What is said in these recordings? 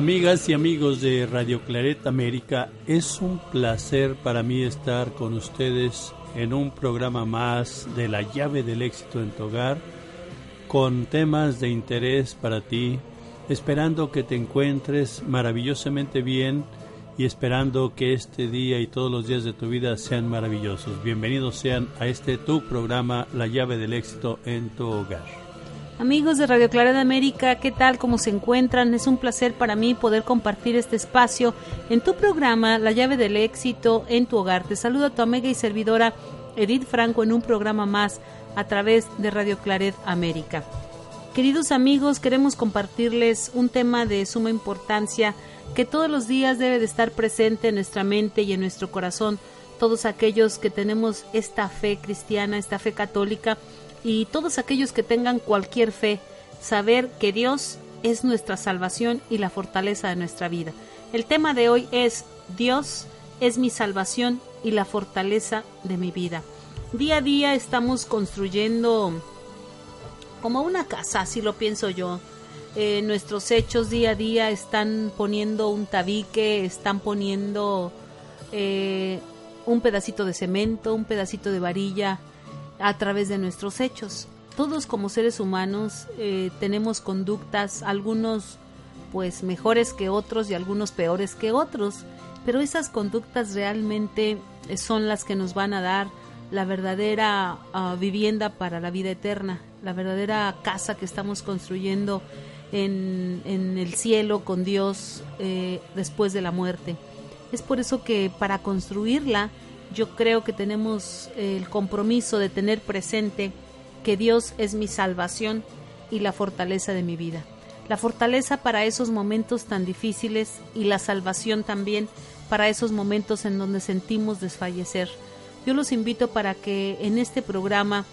Amigas y amigos de Radio Claret América, es un placer para mí estar con ustedes en un programa más de la llave del éxito en tu hogar, con temas de interés para ti, esperando que te encuentres maravillosamente bien y esperando que este día y todos los días de tu vida sean maravillosos. Bienvenidos sean a este tu programa, La llave del éxito en tu hogar. Amigos de Radio Clara de América, ¿qué tal? ¿Cómo se encuentran? Es un placer para mí poder compartir este espacio en tu programa La llave del éxito en tu hogar. Te saludo a tu amiga y servidora Edith Franco en un programa más a través de Radio Claret América. Queridos amigos, queremos compartirles un tema de suma importancia que todos los días debe de estar presente en nuestra mente y en nuestro corazón. Todos aquellos que tenemos esta fe cristiana, esta fe católica, y todos aquellos que tengan cualquier fe, saber que Dios es nuestra salvación y la fortaleza de nuestra vida. El tema de hoy es Dios es mi salvación y la fortaleza de mi vida. Día a día estamos construyendo como una casa, así lo pienso yo. Eh, nuestros hechos día a día están poniendo un tabique, están poniendo eh, un pedacito de cemento, un pedacito de varilla, a través de nuestros hechos. Todos como seres humanos eh, tenemos conductas, algunos pues mejores que otros y algunos peores que otros, pero esas conductas realmente eh, son las que nos van a dar la verdadera ah, vivienda para la vida eterna, la verdadera casa que estamos construyendo en, en el cielo con Dios eh, después de la muerte. Es por eso que para construirla yo creo que tenemos el compromiso de tener presente que Dios es mi salvación y la fortaleza de mi vida. La fortaleza para esos momentos tan difíciles y la salvación también para esos momentos en donde sentimos desfallecer. Yo los invito para que en este programa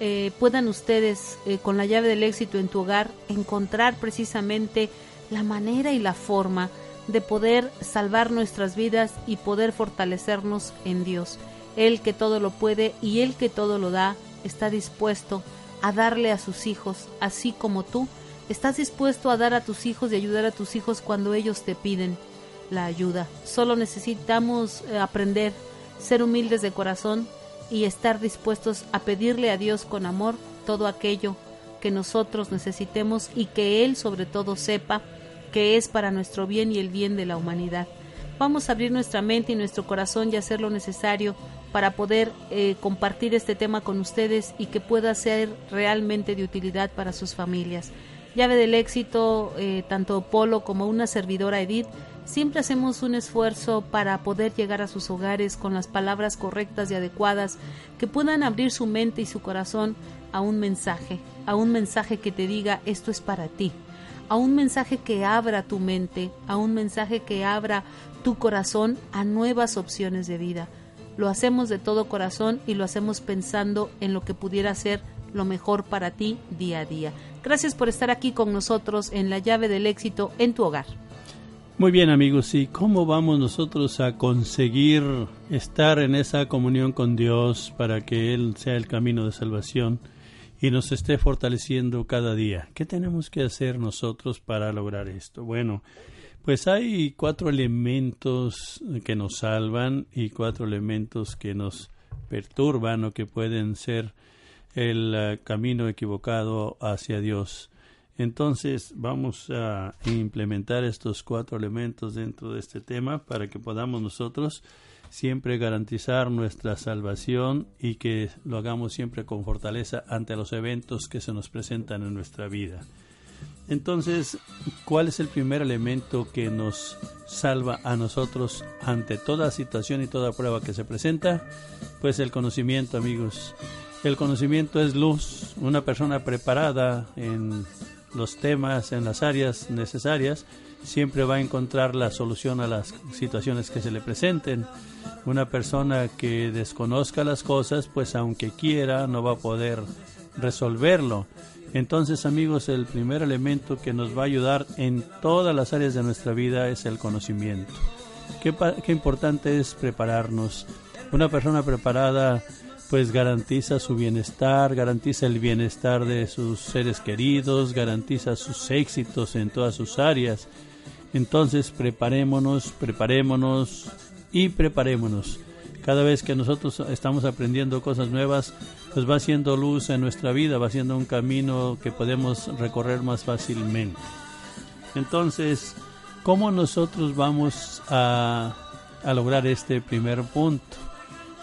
eh, puedan ustedes, eh, con la llave del éxito en tu hogar, encontrar precisamente la manera y la forma de poder salvar nuestras vidas y poder fortalecernos en Dios. Él que todo lo puede y Él que todo lo da, está dispuesto a darle a sus hijos, así como tú estás dispuesto a dar a tus hijos y ayudar a tus hijos cuando ellos te piden la ayuda. Solo necesitamos eh, aprender, ser humildes de corazón y estar dispuestos a pedirle a Dios con amor todo aquello que nosotros necesitemos y que Él sobre todo sepa que es para nuestro bien y el bien de la humanidad. Vamos a abrir nuestra mente y nuestro corazón y hacer lo necesario para poder eh, compartir este tema con ustedes y que pueda ser realmente de utilidad para sus familias. Llave del éxito, eh, tanto Polo como una servidora Edith, siempre hacemos un esfuerzo para poder llegar a sus hogares con las palabras correctas y adecuadas que puedan abrir su mente y su corazón a un mensaje, a un mensaje que te diga esto es para ti, a un mensaje que abra tu mente, a un mensaje que abra tu corazón a nuevas opciones de vida. Lo hacemos de todo corazón y lo hacemos pensando en lo que pudiera ser lo mejor para ti día a día. Gracias por estar aquí con nosotros en la llave del éxito en tu hogar. Muy bien amigos, ¿y cómo vamos nosotros a conseguir estar en esa comunión con Dios para que Él sea el camino de salvación y nos esté fortaleciendo cada día? ¿Qué tenemos que hacer nosotros para lograr esto? Bueno, pues hay cuatro elementos que nos salvan y cuatro elementos que nos perturban o que pueden ser el eh, camino equivocado hacia Dios. Entonces vamos a implementar estos cuatro elementos dentro de este tema para que podamos nosotros siempre garantizar nuestra salvación y que lo hagamos siempre con fortaleza ante los eventos que se nos presentan en nuestra vida. Entonces, ¿cuál es el primer elemento que nos salva a nosotros ante toda situación y toda prueba que se presenta? Pues el conocimiento, amigos. El conocimiento es luz. Una persona preparada en los temas, en las áreas necesarias, siempre va a encontrar la solución a las situaciones que se le presenten. Una persona que desconozca las cosas, pues aunque quiera, no va a poder resolverlo. Entonces, amigos, el primer elemento que nos va a ayudar en todas las áreas de nuestra vida es el conocimiento. Qué, qué importante es prepararnos. Una persona preparada pues garantiza su bienestar, garantiza el bienestar de sus seres queridos, garantiza sus éxitos en todas sus áreas. Entonces preparémonos, preparémonos y preparémonos. Cada vez que nosotros estamos aprendiendo cosas nuevas, pues va siendo luz en nuestra vida, va siendo un camino que podemos recorrer más fácilmente. Entonces, ¿cómo nosotros vamos a, a lograr este primer punto?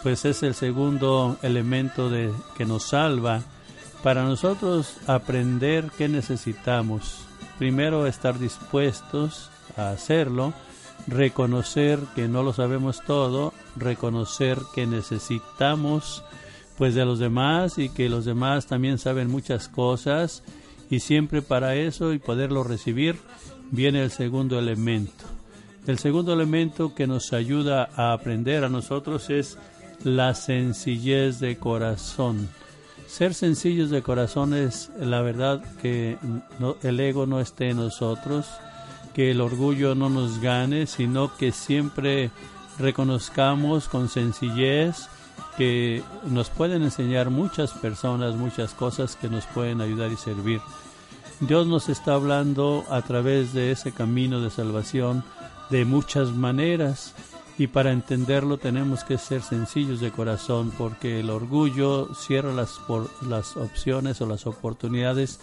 Pues es el segundo elemento de, que nos salva para nosotros aprender qué necesitamos. Primero estar dispuestos a hacerlo, reconocer que no lo sabemos todo, reconocer que necesitamos pues de los demás y que los demás también saben muchas cosas y siempre para eso y poderlo recibir viene el segundo elemento. El segundo elemento que nos ayuda a aprender a nosotros es la sencillez de corazón. Ser sencillos de corazón es la verdad que el ego no esté en nosotros, que el orgullo no nos gane, sino que siempre reconozcamos con sencillez que nos pueden enseñar muchas personas, muchas cosas que nos pueden ayudar y servir. Dios nos está hablando a través de ese camino de salvación de muchas maneras y para entenderlo tenemos que ser sencillos de corazón porque el orgullo cierra las, por, las opciones o las oportunidades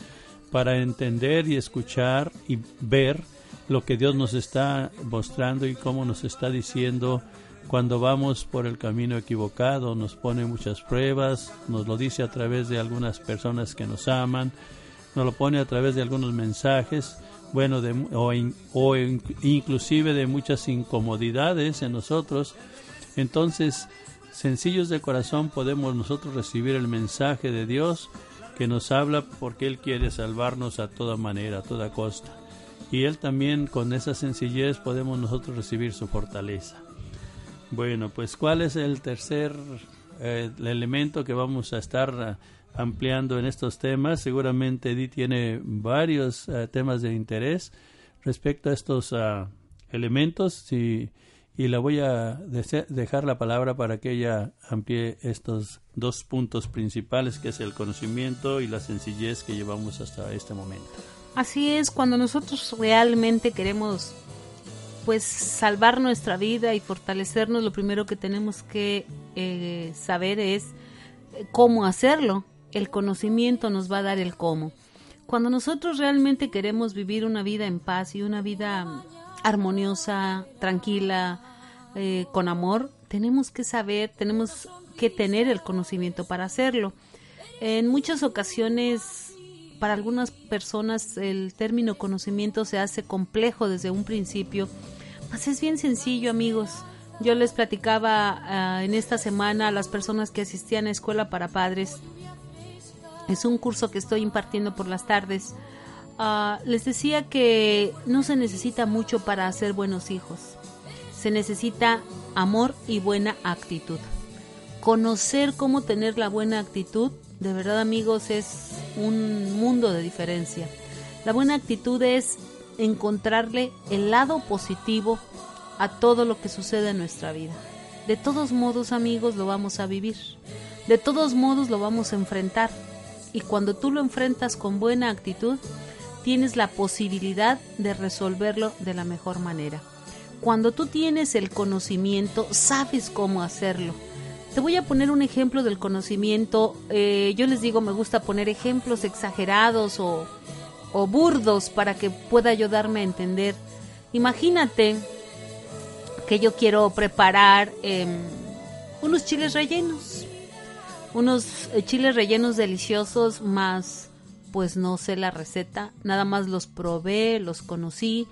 para entender y escuchar y ver lo que Dios nos está mostrando y cómo nos está diciendo cuando vamos por el camino equivocado, nos pone muchas pruebas, nos lo dice a través de algunas personas que nos aman, nos lo pone a través de algunos mensajes bueno, de, o, o inclusive de muchas incomodidades en nosotros. Entonces, sencillos de corazón podemos nosotros recibir el mensaje de Dios que nos habla porque Él quiere salvarnos a toda manera, a toda costa. Y Él también con esa sencillez podemos nosotros recibir su fortaleza. Bueno, pues ¿cuál es el tercer eh, elemento que vamos a estar ampliando en estos temas. Seguramente Edith tiene varios eh, temas de interés respecto a estos uh, elementos y, y la voy a dejar la palabra para que ella amplíe estos dos puntos principales que es el conocimiento y la sencillez que llevamos hasta este momento. Así es, cuando nosotros realmente queremos pues salvar nuestra vida y fortalecernos, lo primero que tenemos que eh, saber es eh, cómo hacerlo el conocimiento nos va a dar el cómo. Cuando nosotros realmente queremos vivir una vida en paz y una vida armoniosa, tranquila, eh, con amor, tenemos que saber, tenemos que tener el conocimiento para hacerlo. En muchas ocasiones, para algunas personas, el término conocimiento se hace complejo desde un principio, mas es bien sencillo, amigos. Yo les platicaba ah, en esta semana a las personas que asistían a escuela para padres es un curso que estoy impartiendo por las tardes. Ah, les decía que no se necesita mucho para hacer buenos hijos. Se necesita amor y buena actitud. Conocer cómo tener la buena actitud, de verdad amigos, es un mundo de diferencia. La buena actitud es encontrarle el lado positivo a todo lo que sucede en nuestra vida. De todos modos, amigos, lo vamos a vivir. De todos modos, lo vamos a enfrentar. Y cuando tú lo enfrentas con buena actitud, tienes la posibilidad de resolverlo de la mejor manera. Cuando tú tienes el conocimiento, sabes cómo hacerlo. Te voy a poner un ejemplo del conocimiento. Eh, yo les digo, me gusta poner ejemplos exagerados o, burdos para que pueda ayudarme a entender. Imagínate que yo quiero preparar em, unos chiles rellenos. Unos eh, chiles rellenos deliciosos más pues no sé la receta, nada más los probé, los conocí,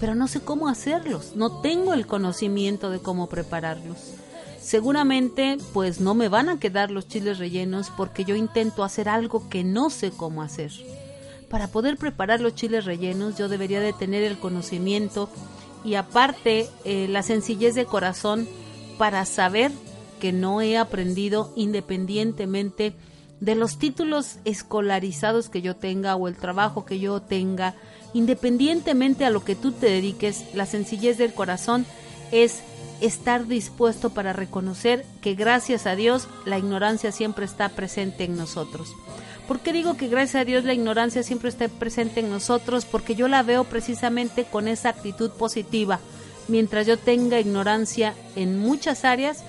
pero no sé cómo hacerlos, no tengo el conocimiento de cómo prepararlos. Seguramente pues no me van a quedar los chiles rellenos porque yo intento hacer algo que no sé cómo hacer. Para poder preparar los chiles rellenos yo debería de tener el conocimiento y aparte eh, la sencillez de corazón para saber que no he aprendido independientemente de los títulos escolarizados que yo tenga o el trabajo que yo tenga, independientemente a lo que tú te dediques, la sencillez del corazón es estar dispuesto para reconocer que gracias a Dios la ignorancia siempre está presente en nosotros. ¿Por qué digo que gracias a Dios la ignorancia siempre está presente en nosotros? Porque yo la veo precisamente con esa actitud positiva. Mientras yo tenga ignorancia en muchas áreas,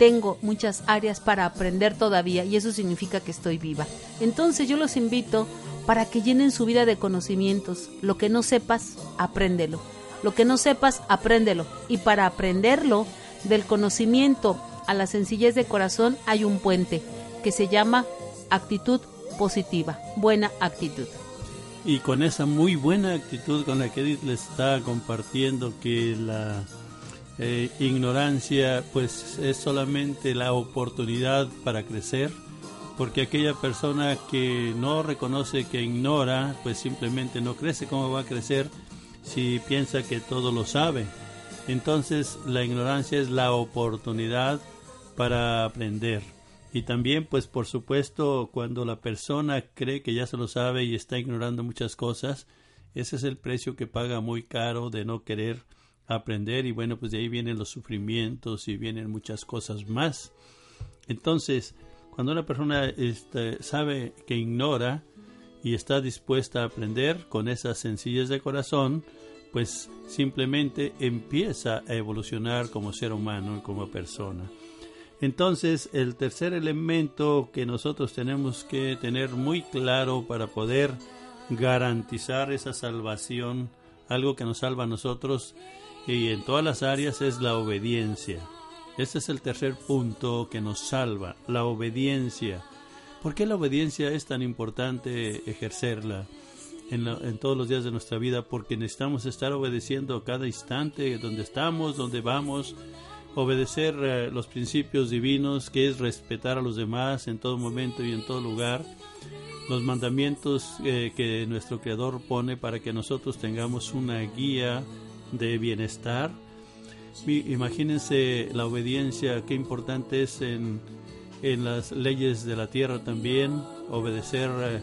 tengo muchas áreas para aprender todavía y eso significa que estoy viva. Entonces yo los invito para que llenen su vida de conocimientos. Lo que no sepas, apréndelo. Lo que no sepas, apréndelo. Y para aprenderlo, del conocimiento a la sencillez de corazón, hay un puente que se llama actitud positiva, buena actitud. Y con esa muy buena actitud con la que Edith le está compartiendo que la eh, ignorancia pues es solamente la oportunidad para crecer, porque aquella persona que no reconoce que ignora, pues simplemente no crece. ¿Cómo va a crecer si piensa que todo lo sabe? Entonces la ignorancia es la oportunidad para aprender. Y también, pues por supuesto, cuando la persona cree que ya se lo sabe y está ignorando muchas cosas, ese es el precio que paga muy caro de no querer aprender y bueno, pues de ahí vienen los sufrimientos y vienen muchas cosas más. Entonces, cuando una persona este, sabe que ignora y está dispuesta a aprender con esa sencillez de corazón, pues simplemente empieza a evolucionar como ser humano, como persona. Entonces, el tercer elemento que nosotros tenemos que tener muy claro para poder garantizar esa salvación, algo que nos salva a nosotros y en todas las áreas, es la obediencia. Este es el tercer punto que nos salva, la obediencia. ¿Por qué la obediencia es tan importante ejercerla en, en, todos los días de nuestra vida? Porque necesitamos estar obedeciendo cada instante, donde estamos, donde vamos, obedecer eh, los principios divinos, que es respetar a los demás en todo momento y en todo lugar, los mandamientos eh, que nuestro Creador pone para que nosotros tengamos una guía de bienestar. Imagínense la obediencia, qué importante es en, en las leyes de la tierra también, obedecer eh,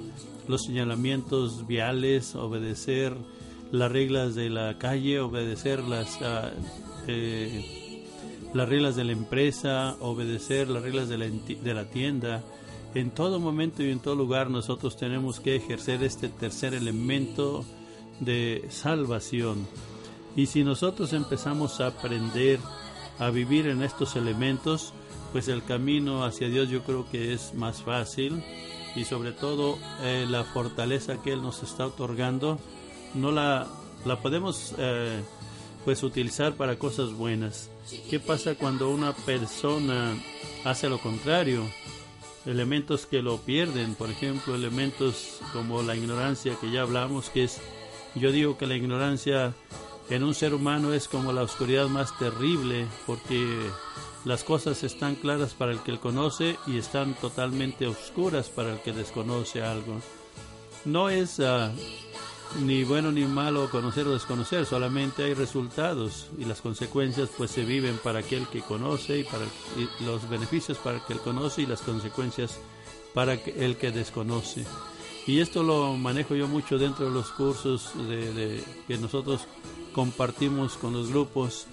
los señalamientos viales, obedecer las reglas de la calle, obedecer las... Ah, eh, las reglas de la empresa, obedecer las reglas de la, de la tienda. En todo momento y en todo lugar nosotros tenemos que ejercer este tercer elemento de salvación. Y si nosotros empezamos a aprender a vivir en estos elementos, pues el camino hacia Dios yo creo que es más fácil y sobre todo eh, la fortaleza que Él nos está otorgando no la, la podemos eh, pues utilizar para cosas buenas ¿Qué pasa cuando una persona hace lo contrario? Elementos que lo pierden, por ejemplo, elementos como la ignorancia que ya hablamos, que es, yo digo que la ignorancia en un ser humano es como la oscuridad más terrible, porque las cosas están claras para el que lo conoce y están totalmente oscuras para el que desconoce algo. No es uh, ni bueno ni malo conocer o desconocer, solamente hay resultados y las consecuencias pues se viven para aquel que conoce y para los beneficios para el que conoce y las consecuencias para el que desconoce. Y esto lo manejo yo mucho dentro de los cursos de, que nosotros compartimos con los grupos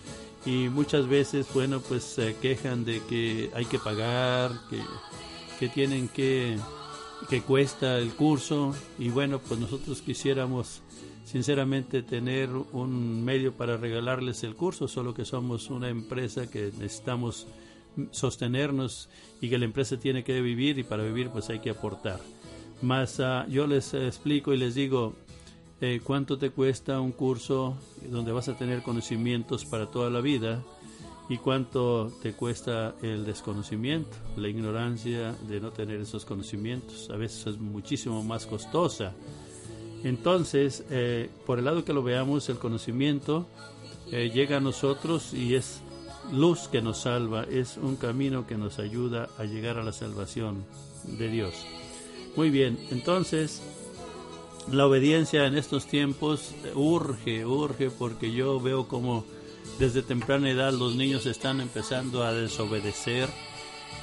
y muchas veces, bueno, pues se quejan de que hay que pagar, que, que tienen que, que cuesta el curso y bueno, pues nosotros quisiéramos sinceramente tener un medio para regalarles el curso, solo que somos una empresa que necesitamos sostenernos y que la empresa tiene que vivir y para vivir pues hay que aportar. Más ah, yo les explico y les digo eh, cuánto te cuesta un curso donde vas a tener conocimientos para toda la vida y cuánto te cuesta el desconocimiento, la ignorancia de no tener esos conocimientos. A veces es muchísimo más costosa. Entonces, eh, por el lado que lo veamos, el conocimiento eh, llega a nosotros y es luz que nos salva, es un camino que nos ayuda a llegar a la salvación de Dios. Muy bien, entonces la obediencia en estos tiempos urge, urge, porque yo veo como desde temprana edad los niños están empezando a desobedecer,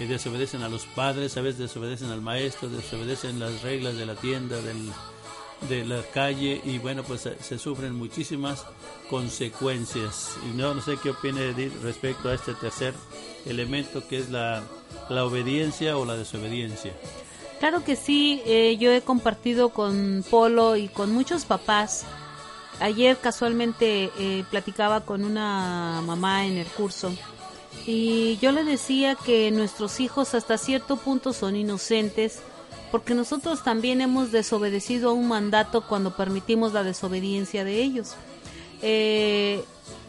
y desobedecen a los padres, a veces desobedecen al maestro, desobedecen las reglas de la tienda, de la calle y bueno, pues se, sufren muchísimas consecuencias. Y no, no sé qué opine respecto a este tercer elemento que es la, la obediencia o la desobediencia. Claro que sí, eh, yo he compartido con Polo y con muchos papás. Ayer casualmente eh, platicaba con una mamá en el curso y yo le decía que nuestros hijos hasta cierto punto son inocentes porque nosotros también hemos desobedecido a un mandato cuando permitimos la desobediencia de ellos. Eh,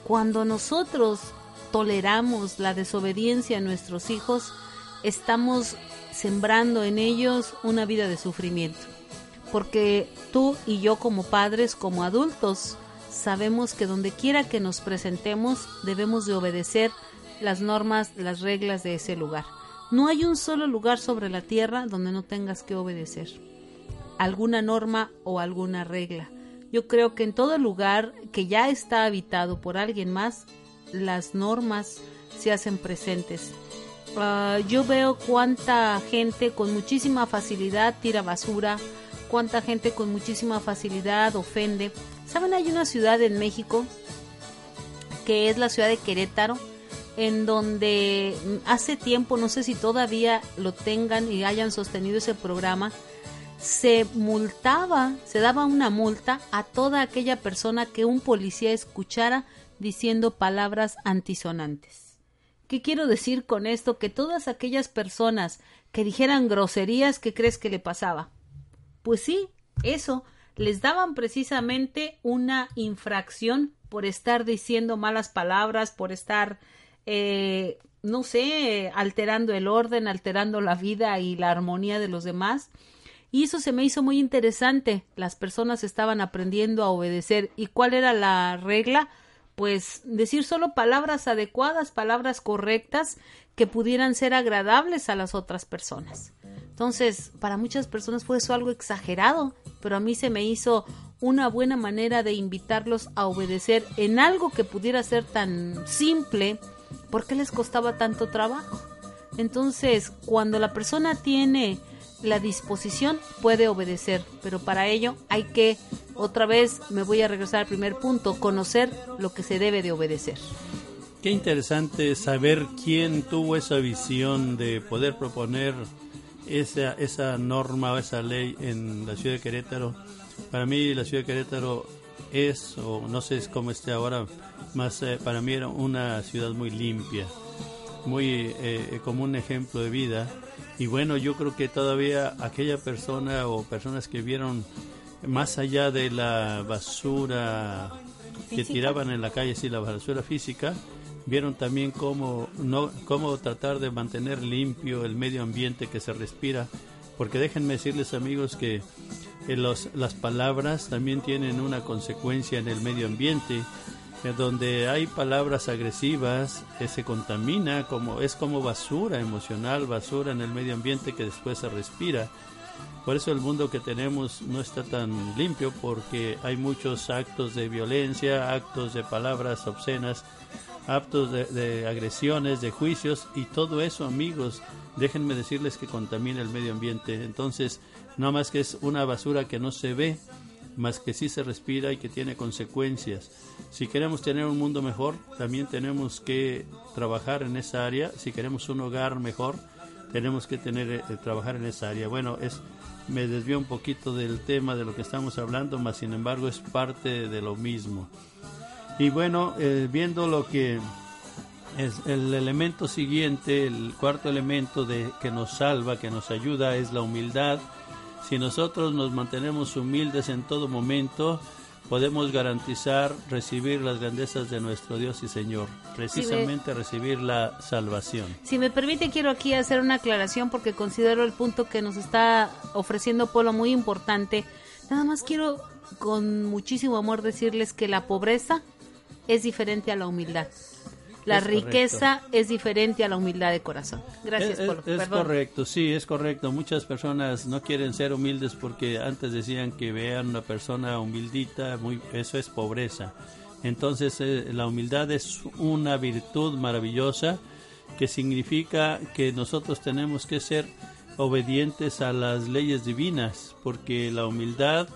cuando nosotros toleramos la desobediencia a nuestros hijos, estamos sembrando en ellos una vida de sufrimiento. Porque tú y yo como padres, como adultos, sabemos que donde quiera que nos presentemos debemos de obedecer las normas, las reglas de ese lugar. No hay un solo lugar sobre la tierra donde no tengas que obedecer alguna norma o alguna regla. Yo creo que en todo lugar que ya está habitado por alguien más, las normas se hacen presentes Ah, yo veo cuánta gente con muchísima facilidad tira basura, cuánta gente con muchísima facilidad ofende. ¿Saben? Hay una ciudad en México que es la ciudad de Querétaro, en donde hace tiempo, no sé si todavía lo tengan y hayan sostenido ese programa, se multaba, se daba una multa a toda aquella persona que un policía escuchara diciendo palabras antisonantes. ¿Qué quiero decir con esto? Que todas aquellas personas que dijeran groserías, ¿qué crees que le pasaba? Pues sí, eso, les daban precisamente una infracción por estar diciendo malas palabras, por estar, eh, no sé, alterando el orden, alterando la vida y la armonía de los demás. Y eso se me hizo muy interesante. Las personas estaban aprendiendo a obedecer. ¿Y cuál era la regla? Pues decir solo palabras adecuadas, palabras correctas que pudieran ser agradables a las otras personas. Entonces, para muchas personas fue eso algo exagerado, pero a mí se me hizo una buena manera de invitarlos a obedecer en algo que pudiera ser tan simple, ¿por qué les costaba tanto trabajo? Entonces, cuando la persona tiene la disposición, puede obedecer, pero para ello hay que otra vez me voy a regresar al primer punto, conocer lo que se debe de obedecer. Qué interesante saber quién tuvo esa visión de poder proponer esa, esa norma o esa ley en la ciudad de Querétaro. Para mí la ciudad de Querétaro es, o no sé cómo esté ahora, más eh, para mí era una ciudad muy limpia, muy eh, como un ejemplo de vida. Y bueno, yo creo que todavía aquella persona o personas que vieron más allá de la basura que tiraban en la calle, sí, la basura física, vieron también cómo, no, cómo tratar de mantener limpio el medio ambiente que se respira, porque déjenme decirles amigos que eh, los, las palabras también tienen una consecuencia en el medio ambiente, donde hay palabras agresivas que se contamina, como, es como basura emocional, basura en el medio ambiente que después se respira Por eso el mundo que tenemos no está tan limpio porque hay muchos actos de violencia, actos de palabras obscenas, actos de, agresiones, de juicios y todo eso, amigos, déjenme decirles que contamina el medio ambiente. Entonces, no más que es una basura que no se ve, más que sí se respira y que tiene consecuencias. Si queremos tener un mundo mejor, también tenemos que trabajar en esa área. Si queremos un hogar mejor, tenemos que tener eh, trabajar en esa área. Bueno, es me desvío un poquito del tema de lo que estamos hablando, mas sin embargo es parte de lo mismo. Y bueno, eh, viendo lo que es el elemento siguiente, el cuarto elemento de que nos salva, que nos ayuda es la humildad. Si nosotros nos mantenemos humildes en todo momento, podemos garantizar recibir las grandezas de nuestro Dios y Señor, precisamente recibir la salvación. Si me permite, quiero aquí hacer una aclaración porque considero el punto que nos está ofreciendo Polo muy importante. Nada más quiero con muchísimo amor decirles que la pobreza es diferente a la humildad. La riqueza es diferente a la humildad de corazón. Gracias, es, Polo. Es, correcto, sí, es correcto. Muchas personas no quieren ser humildes porque antes decían que vean una persona humildita, muy, eso es pobreza. Entonces, eh, la humildad es una virtud maravillosa que significa que nosotros tenemos que ser obedientes a las leyes divinas, porque la humildad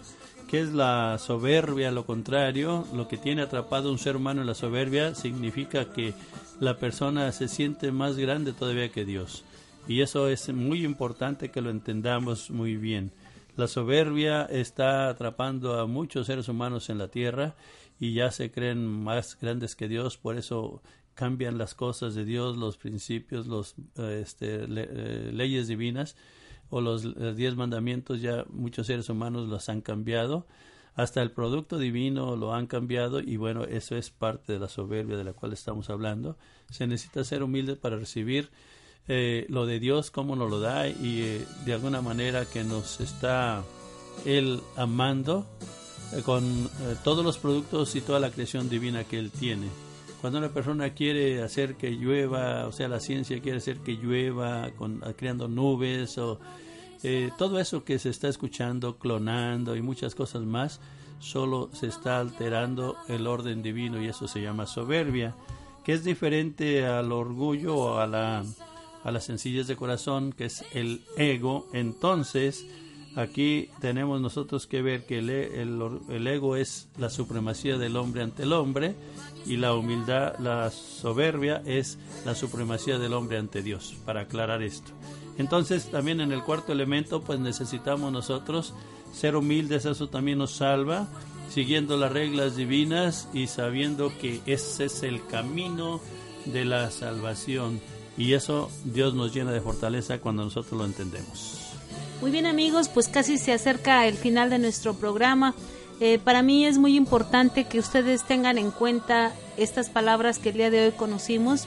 ¿Qué es la soberbia? Lo contrario, lo que tiene atrapado un ser humano en la soberbia significa que la persona se siente más grande todavía que Dios. Y eso es muy importante que lo entendamos muy bien. La soberbia está atrapando a muchos seres humanos en la tierra y ya se creen más grandes que Dios, por eso cambian las cosas de Dios, los principios, las este, eh, leyes divinas o los, diez mandamientos ya muchos seres humanos los han cambiado, hasta el producto divino lo han cambiado y bueno, eso es parte de la soberbia de la cual estamos hablando. Se necesita ser humilde para recibir eh, lo de Dios como nos lo da y eh, de alguna manera que nos está Él amando eh, con todos los productos y toda la creación divina que Él tiene. Cuando una persona quiere hacer que llueva, o sea, la ciencia quiere hacer que llueva con, creando nubes o eh, todo eso que se está escuchando, clonando y muchas cosas más, solo se está alterando el orden divino y eso se llama soberbia, que es diferente al orgullo o a la, a la sencillez de corazón, que es el ego. Entonces, aquí tenemos nosotros que ver que el, el, ego es la supremacía del hombre ante el hombre y la humildad, la soberbia es la supremacía del hombre ante Dios, para aclarar esto. Entonces también en el cuarto elemento pues necesitamos nosotros ser humildes, eso también nos salva, siguiendo las reglas divinas y sabiendo que ese es el camino de la salvación y eso Dios nos llena de fortaleza cuando nosotros lo entendemos. Muy bien amigos, pues casi se acerca el final de nuestro programa. Eh, para mí es muy importante que ustedes tengan en cuenta estas palabras que el día de hoy conocimos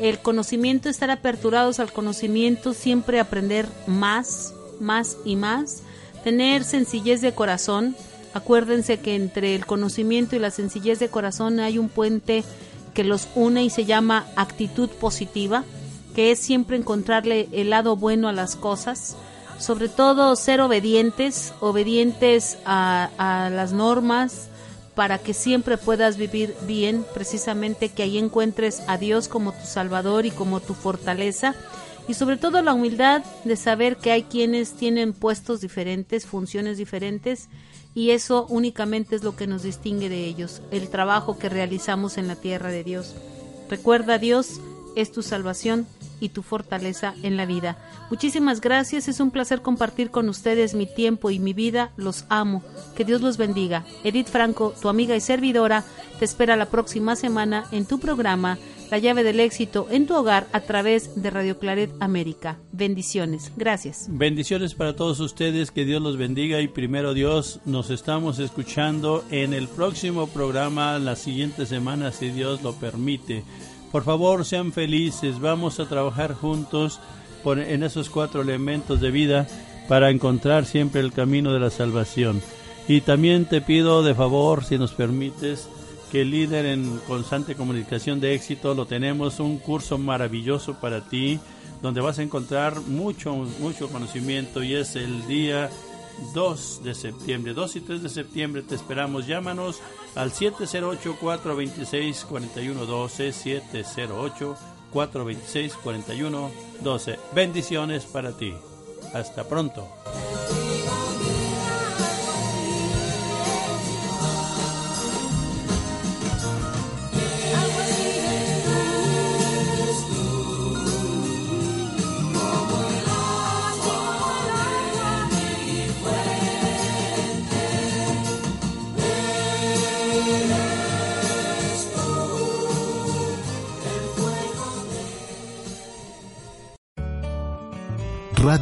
el conocimiento, estar aperturados al conocimiento, siempre aprender más, más y más, tener sencillez de corazón. Acuérdense que entre el conocimiento y la sencillez de corazón hay un puente que los une y se llama actitud positiva, que es siempre encontrarle el lado bueno a las cosas, sobre todo ser obedientes, obedientes a, las normas, para que siempre puedas vivir bien, precisamente que ahí encuentres a Dios como tu Salvador y como tu fortaleza y sobre todo la humildad de saber que hay quienes tienen puestos diferentes, funciones diferentes y eso únicamente es lo que nos distingue de ellos, el trabajo que realizamos en la tierra de Dios. Recuerda Dios es tu salvación y tu fortaleza en la vida. Muchísimas gracias, es un placer compartir con ustedes mi tiempo y mi vida, los amo. Que Dios los bendiga. Edith Franco, tu amiga y servidora, te espera la próxima semana en tu programa La llave del éxito en tu hogar a través de Radio Claret América. Bendiciones. Gracias. Bendiciones para todos ustedes, que Dios los bendiga y primero Dios, nos estamos escuchando en el próximo programa la siguiente semana si Dios lo permite. Por favor, sean felices, vamos a trabajar juntos en esos cuatro elementos de vida para encontrar siempre el camino de la salvación. Y también te pido de favor, si nos permites, que líder en constante comunicación de éxito, lo tenemos un curso maravilloso para ti, donde vas a encontrar mucho, mucho conocimiento y es el día 2 de septiembre, 2 y 3 de septiembre te esperamos. Llámanos al 708-426-4112, 708-426-4112. Bendiciones para ti. Hasta pronto.